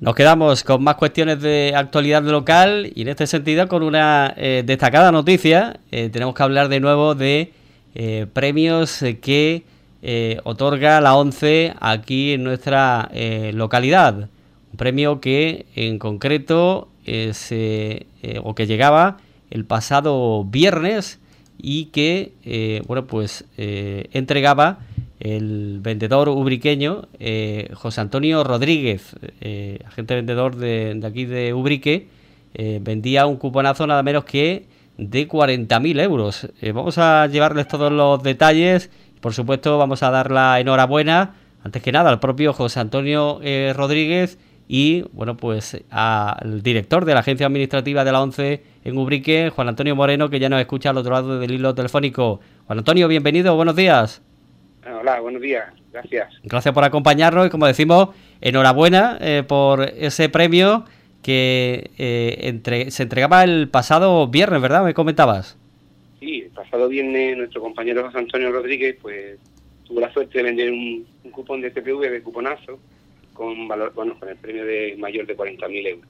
Nos quedamos con más cuestiones de actualidad local y en este sentido con una eh, destacada noticia. Eh, tenemos que hablar de nuevo de eh, premios que otorga la ONCE aquí en nuestra localidad. Un premio que en concreto se, o que llegaba el pasado viernes y que bueno pues entregaba el vendedor ubriqueño eh, José Antonio Rodríguez, eh, agente vendedor de, aquí de Ubrique, eh, vendía un cuponazo nada menos que de 40.000 euros. vamos a llevarles todos los detalles, por supuesto vamos a dar la enhorabuena, antes que nada, al propio José Antonio Rodríguez y, bueno, pues al director de la agencia administrativa de la ONCE en Ubrique, Juan Antonio Moreno, que ya nos escucha al otro lado del hilo telefónico. Juan Antonio, bienvenido, buenos días. Hola, buenos días. Gracias. Gracias por acompañarnos y como decimos, enhorabuena eh, por ese premio que eh, se entregaba el pasado viernes, ¿verdad? Me comentabas. Sí, el pasado viernes nuestro compañero José Antonio Rodríguez pues tuvo la suerte de vender un, cupón de TPV de cuponazo con valor, bueno, con el premio de mayor de 40.000 euros.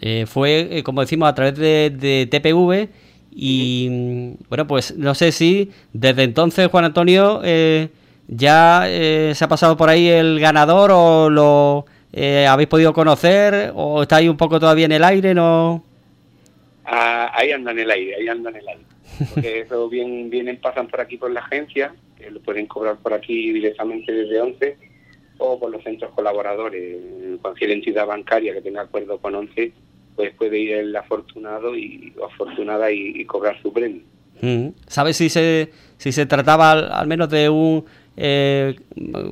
Eh, fue, como decimos, a través de, de TPV y bueno, pues no sé si desde entonces, Juan Antonio, eh, ya eh, se ha pasado por ahí el ganador o lo eh, habéis podido conocer o está ahí un poco todavía en el aire, ¿no? Ah, ahí anda en el aire, ahí anda en el aire. Porque eso bien, vienen, pasan por aquí por la agencia, que lo pueden cobrar por aquí directamente desde 11 o por los centros colaboradores. Cualquier entidad bancaria que tenga acuerdo con 11 pues puede ir el afortunado y afortunada y, cobrar su premio. Mm. ¿Sabes si se, si se trataba al, menos de un eh,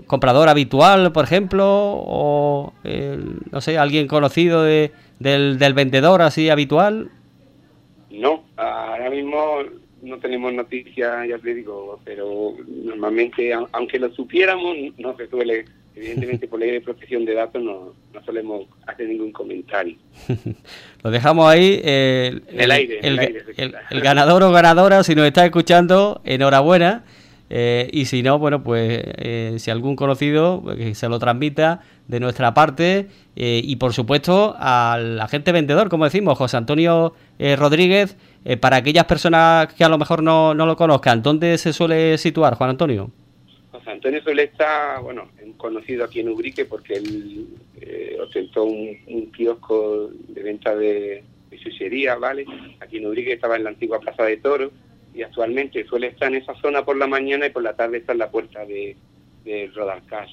comprador habitual, por ejemplo, o no sé, alguien conocido de, del, del vendedor así habitual? No, ahora mismo no tenemos noticias, ya te digo, pero normalmente, aunque lo supiéramos, no se suele evidentemente por ley de protección de datos no, no solemos hacer ningún comentario. Lo dejamos ahí. el, el, aire, el, ganador o ganadora, si nos está escuchando, enhorabuena. Eh, y si no, bueno, pues eh, si algún conocido, pues, que se lo transmita de nuestra parte. Eh, y por supuesto al agente vendedor, como decimos, José Antonio Rodríguez, para aquellas personas que a lo mejor no, no lo conozcan, ¿dónde se suele situar, Juan Antonio? Antonio suele estar, bueno, conocido aquí en Ubrique porque él eh, ostentó un, kiosco de venta de, de ¿vale? Aquí en Ubrique estaba en la antigua Plaza de Toros y actualmente suele estar en esa zona por la mañana y por la tarde está en la puerta de, de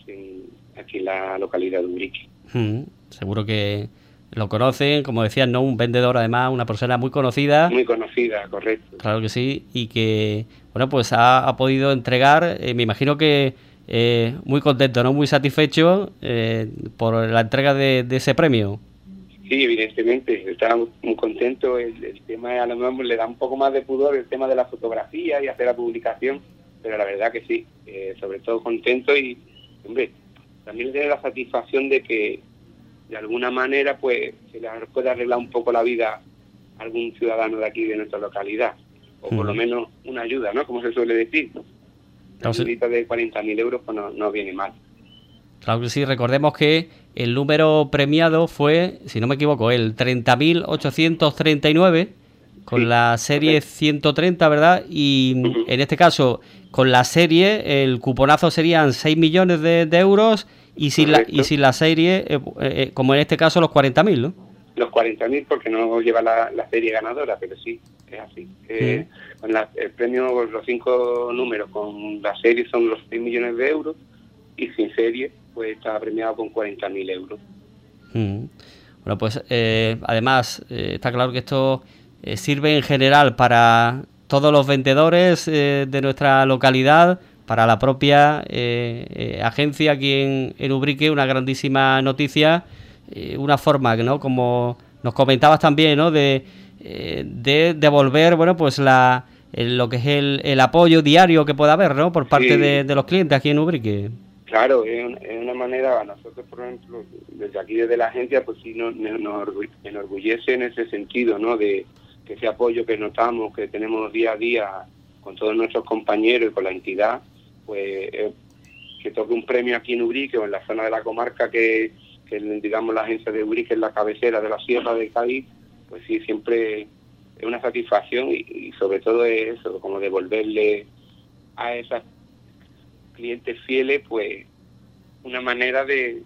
en, aquí en la localidad de Ubrique. Mm, seguro que lo conocen, como decían, ¿no? Un vendedor, además, una persona muy conocida. Muy conocida, correcto. Claro que sí, y que, bueno, pues ha, podido entregar, eh, me imagino que eh, muy contento, ¿no? Muy satisfecho eh, por la entrega de, ese premio. Sí, evidentemente, está muy contento. El, tema a lo mejor le da un poco más de pudor el tema de la fotografía y hacer la publicación, pero la verdad que sí, eh, sobre todo contento y, hombre, también tiene la satisfacción de que de alguna manera pues se le puede arreglar un poco la vida a algún ciudadano de aquí de nuestra localidad, o por lo menos una ayuda, ¿no? Como se suele decir. Un de 40.000 euros pues no, viene mal. Claro que sí, recordemos que el número premiado fue, si no me equivoco, el 30.839 con la serie 130, ¿verdad? Y en este caso, con la serie, el cuponazo serían 6 millones de, euros y sin, la, y sin la serie, eh, eh, como en este caso, los 40.000, ¿no? Los 40.000 porque no lleva la, serie ganadora, pero sí, es así. Eh, el premio, los cinco números con la serie son los 6 millones de euros y sin serie pues está premiado con 40.000 euros. Mm. Bueno, pues eh, además eh, está claro que esto eh, sirve en general para todos los vendedores de nuestra localidad, para la propia agencia aquí en, Ubrique, una grandísima noticia, una forma, ¿no? Como nos comentabas también, ¿no? De, de devolver, bueno, pues la lo que es el, el, apoyo diario que pueda haber, ¿no? Por parte de, los clientes aquí en Ubrique. Claro, es, una manera, nosotros, por ejemplo, desde aquí, desde la agencia, pues sí nos, enorgullece en ese sentido, ¿no? De que ese apoyo que notamos, que tenemos día a día con todos nuestros compañeros y con la entidad, pues que toque un premio aquí en Ubrique o en la zona de la comarca que, que digamos la agencia de Uri, que es la cabecera de la Sierra de Cádiz, pues sí, siempre es una satisfacción y, sobre todo es eso, como devolverle a esas clientes fieles, pues una manera de,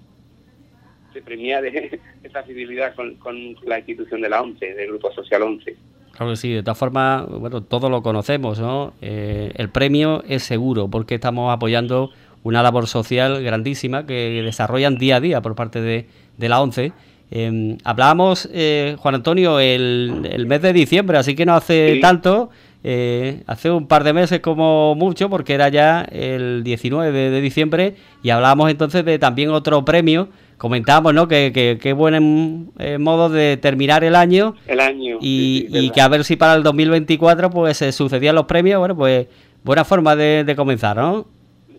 premiar esa fidelidad con, con la institución de la ONCE, del Grupo Social 11. Claro que sí, de todas formas, bueno, todos lo conocemos, ¿no? Eh, el premio es seguro porque estamos apoyando una labor social grandísima que desarrollan día a día por parte de, la ONCE. Em, hablábamos, eh, Juan Antonio, el, mes de diciembre, así que no hace tanto, eh, hace un par de meses como mucho, porque era ya el 19 de diciembre, y hablábamos entonces de también otro premio comentábamos, ¿no? Que, que, buen eh, modo de terminar el año. El año. Y, que a ver si para el 2024 pues se sucedían los premios. Bueno, pues buena forma de, comenzar, ¿no?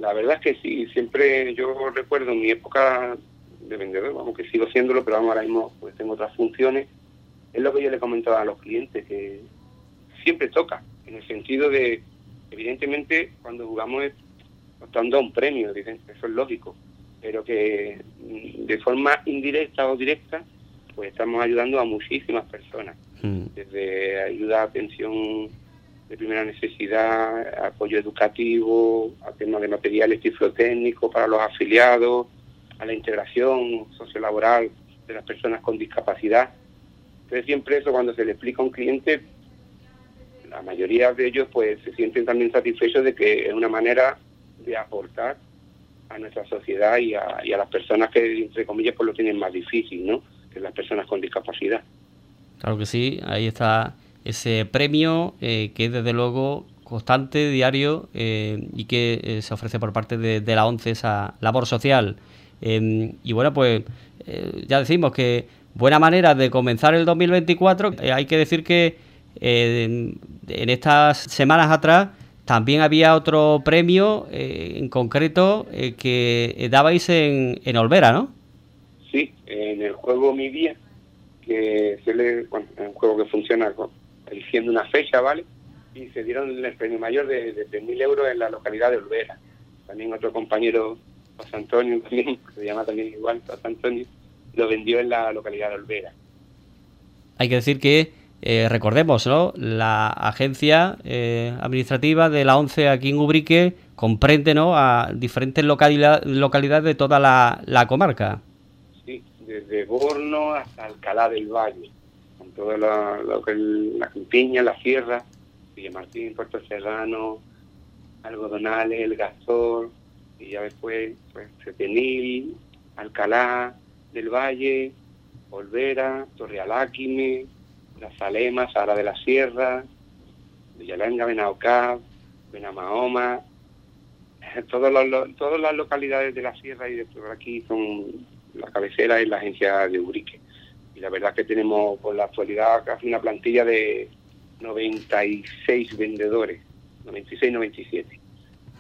La verdad es que sí. Siempre yo recuerdo en mi época de vendedor, vamos, que sigo haciéndolo, pero ahora mismo pues tengo otras funciones. Es lo que yo le comentaba a los clientes, que siempre toca, en el sentido de, evidentemente, cuando jugamos dando un premio, dicen, eso es lógico pero que mm, de forma indirecta o directa, pues estamos ayudando a muchísimas personas, mm. desde ayuda a atención de primera necesidad, apoyo educativo, a temas de materiales tiflotécnicos para los afiliados, a la integración sociolaboral de las personas con discapacidad. Entonces siempre eso cuando se le explica a un cliente, la mayoría de ellos pues se sienten también satisfechos de que es una manera de aportar a nuestra sociedad y a, las personas que, entre comillas, pues lo tienen más difícil, ¿no? Que las personas con discapacidad. Claro que sí, ahí está ese premio eh, que es desde luego constante, diario eh, y que eh, se ofrece por parte de, la ONCE, esa labor social. Em, y bueno, pues ya decimos que buena manera de comenzar el 2024. hay que decir que en estas semanas atrás también había otro premio eh, en concreto eh, que dabais en, en Olvera, ¿no? Sí, en el juego Mi Día, que es un juego que funciona eligiendo una fecha, ¿vale? Y se dieron el premio mayor de, de, 3.000 euros en la localidad de Olvera. También otro compañero, José Antonio, también, que se llama también igual, José Antonio, lo vendió en la localidad de Olvera. Hay que decir que eh, recordemos, ¿no? La agencia eh, administrativa de la ONCE aquí en Ubrique comprende, ¿no? A diferentes localidades de toda la, comarca. Sí, desde Borno hasta Alcalá del Valle, con toda la, la Campiña, la Sierra, Martín, Puerto Serrano, Algodonales, El Gastor, y ya después, pues, Setenil, Alcalá del Valle, Olvera, Torrealáquime, las Salemas, Sara de la Sierra, Villalanga, Benaucab, Benamahoma, todos los, todas las localidades de la Sierra y de por aquí son la cabecera es la agencia de Urique. Y la verdad es que tenemos por la actualidad casi una plantilla de 96 vendedores, 96, 97.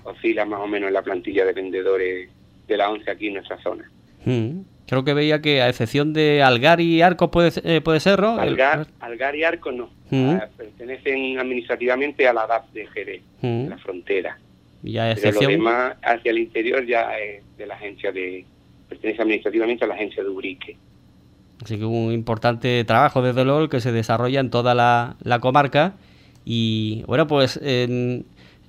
Oscila más o menos la plantilla de vendedores de la ONCE aquí en nuestra zona. Mm. Creo que veía que a excepción de Algar y Arco puede, eh, puede ser, ¿no? Algar, Algar y Arco no. Ah, pertenecen administrativamente a la DAP de Jerez, la frontera. Y a excepción... Pero lo demás hacia el interior ya es de la agencia de... pertenece administrativamente a la agencia de Ubrique. Así que un importante trabajo desde luego que se desarrolla en toda la, la comarca. Y bueno, pues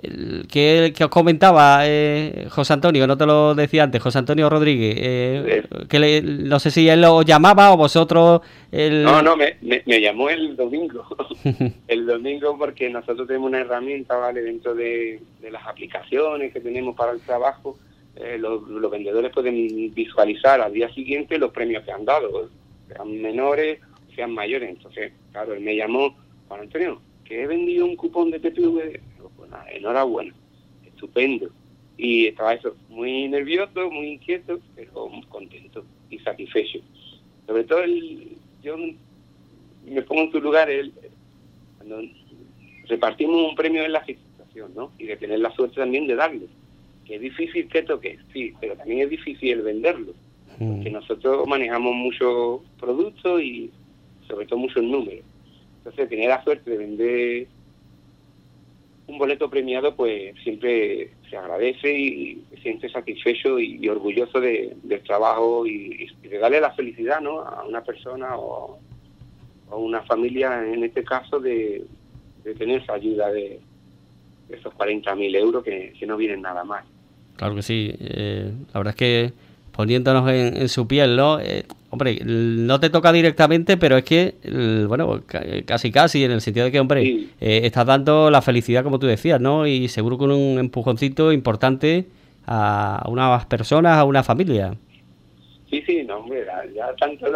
que, os comentaba eh, José Antonio, no te lo decía antes, José Antonio Rodríguez, eh, que no sé si él lo llamaba o vosotros... No, no, me, me, llamó el domingo, el domingo porque nosotros tenemos una herramienta, ¿vale? Dentro de, las aplicaciones que tenemos para el trabajo, eh, los, vendedores pueden visualizar al día siguiente los premios que han dado, sean menores, sean mayores. Entonces, claro, él me llamó, Juan Antonio, que he vendido un cupón de PPV enhorabuena, estupendo. Y estaba eso, muy nervioso, muy inquieto, pero contento y satisfecho. Sobre todo, el, yo me pongo en tu lugar, el, cuando repartimos un premio en la situación, ¿no? Y de tener la suerte también de darlo. Que es difícil que toque, sí, pero también es difícil venderlo. Porque mm. nosotros manejamos muchos productos y sobre todo muchos números. Entonces, tener la suerte de vender un boleto premiado pues siempre se agradece y se siente satisfecho y, orgulloso de, del trabajo y, de darle la felicidad ¿no? a una persona o a una familia en este caso de, tener esa ayuda de, esos 40.000 euros que, no vienen nada más. Claro que sí, eh, la verdad es que poniéndonos en, su piel, ¿no? Eh, hombre, no te toca directamente, pero es que, bueno, casi casi, en el sentido de que, hombre, eh, estás dando la felicidad, como tú decías, ¿no? Y seguro con un empujoncito importante a unas personas, a una familia. Sí, sí, no, hombre, ya tanto,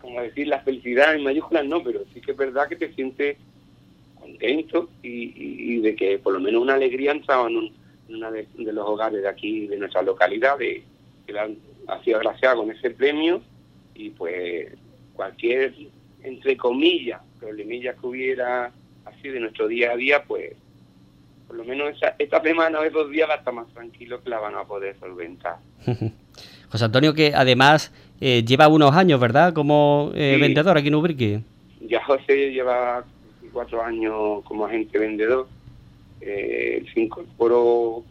como decir, la felicidad en mayúsculas no, pero sí que es verdad que te sientes contento y, de que por lo menos una alegría han en, en uno de, los hogares de aquí, de nuestra localidad, de que la han, ha sido agraciada con ese premio y pues cualquier, entre comillas, problemillas que hubiera así de nuestro día a día, pues por lo menos esta semana o estos días va a estar más tranquilo que la van a poder solventar. José Antonio, que además eh, lleva unos años, ¿verdad?, como eh, vendedor aquí en Ubrique. Ya José lleva cuatro años como agente vendedor. Eh, se incorporó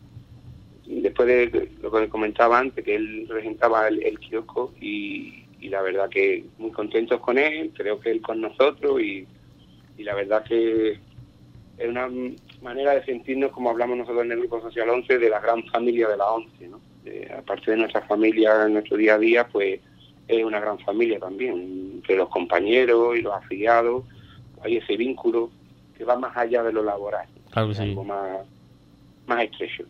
después de lo que comentaba antes, que él regentaba el, kiosco y, la verdad que muy contentos con él, creo que él con nosotros y, la verdad que es una manera de sentirnos como hablamos nosotros en el Grupo Social 11 de la gran familia de la 11, ¿no? aparte de nuestra familia en nuestro día a día, pues es una gran familia también, entre los compañeros y los afiliados, hay ese vínculo que va más allá de lo laboral, algo más, más estrecho.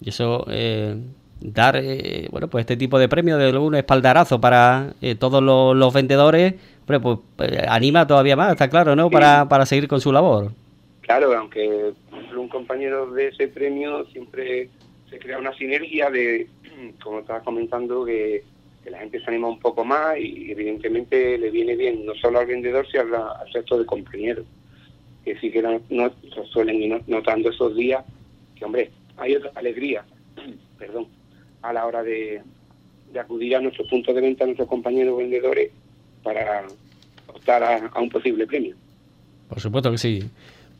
Y eso, eh, dar, eh, bueno, pues este tipo de premios, de un espaldarazo para eh, todos los, vendedores, pues anima todavía más, está claro, ¿no? Para, para seguir con su labor. Claro, aunque un compañero de ese premio siempre se crea una sinergia de, como estabas comentando, que, la gente se anima un poco más y evidentemente le viene bien no solo al vendedor, sino al, resto de compañeros, que sí que no, no suelen ir notando esos días que, hombre, hay otra alegría, perdón, a la hora de, acudir a nuestros puntos de venta, a nuestros compañeros vendedores, para optar a, un posible premio. Por supuesto que sí.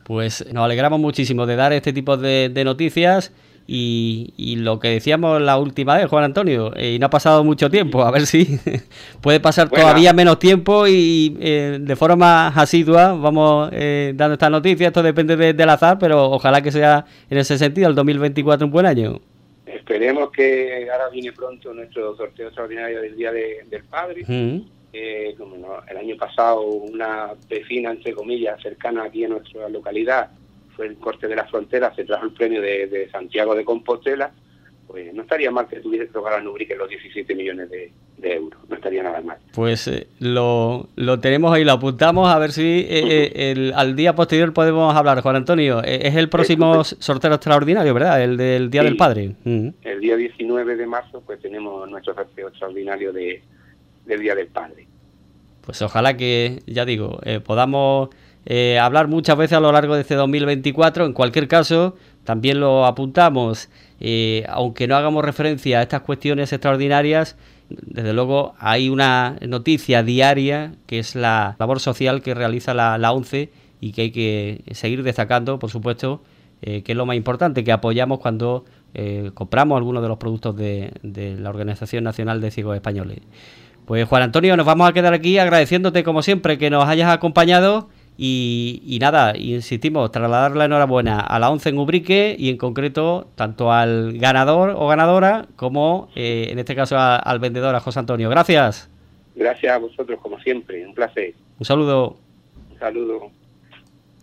Pues nos alegramos muchísimo de dar este tipo de, noticias. Y, lo que decíamos la última vez, Juan Antonio, eh, y no ha pasado mucho tiempo, a ver si puede pasar todavía menos tiempo y eh, de forma asidua vamos eh, dando estas noticias, esto depende del azar, pero ojalá que sea en ese sentido el 2024 un buen año. Esperemos que ahora viene pronto nuestro sorteo extraordinario del Día del Padre. como el año pasado una vecina, entre comillas, cercana aquí a nuestra localidad, el corte de la frontera, se trajo el premio de, Santiago de Compostela, pues no estaría mal que tuviese que a Nubrique los 17 millones de, euros, no estaría nada mal. Pues eh, lo, tenemos ahí, lo apuntamos a ver si eh, eh, al día posterior podemos hablar. Juan Antonio, es el próximo sorteo extraordinario, ¿verdad? El del Día del Padre. Mm. El día 19 de marzo pues tenemos nuestro sorteo extraordinario de, del Día del Padre. Pues ojalá que, ya digo, podamos hablar muchas veces a lo largo de este 2024. En cualquier caso, también lo apuntamos, aunque no hagamos referencia a estas cuestiones extraordinarias, desde luego hay una noticia diaria que es la labor social que realiza la, la ONCE y que hay que seguir destacando, por supuesto, eh, que es lo más importante, que apoyamos cuando compramos algunos de los productos de, de la Organización Nacional de Ciegos Españoles. Pues Juan Antonio, nos vamos a quedar aquí agradeciéndote como siempre que nos hayas acompañado y, nada, insistimos, trasladar la enhorabuena a la ONCE en Ubrique y en concreto tanto al ganador o ganadora como eh, en este caso al vendedor, a José Antonio. Gracias. Gracias a vosotros, como siempre, un placer. Un saludo. Un saludo.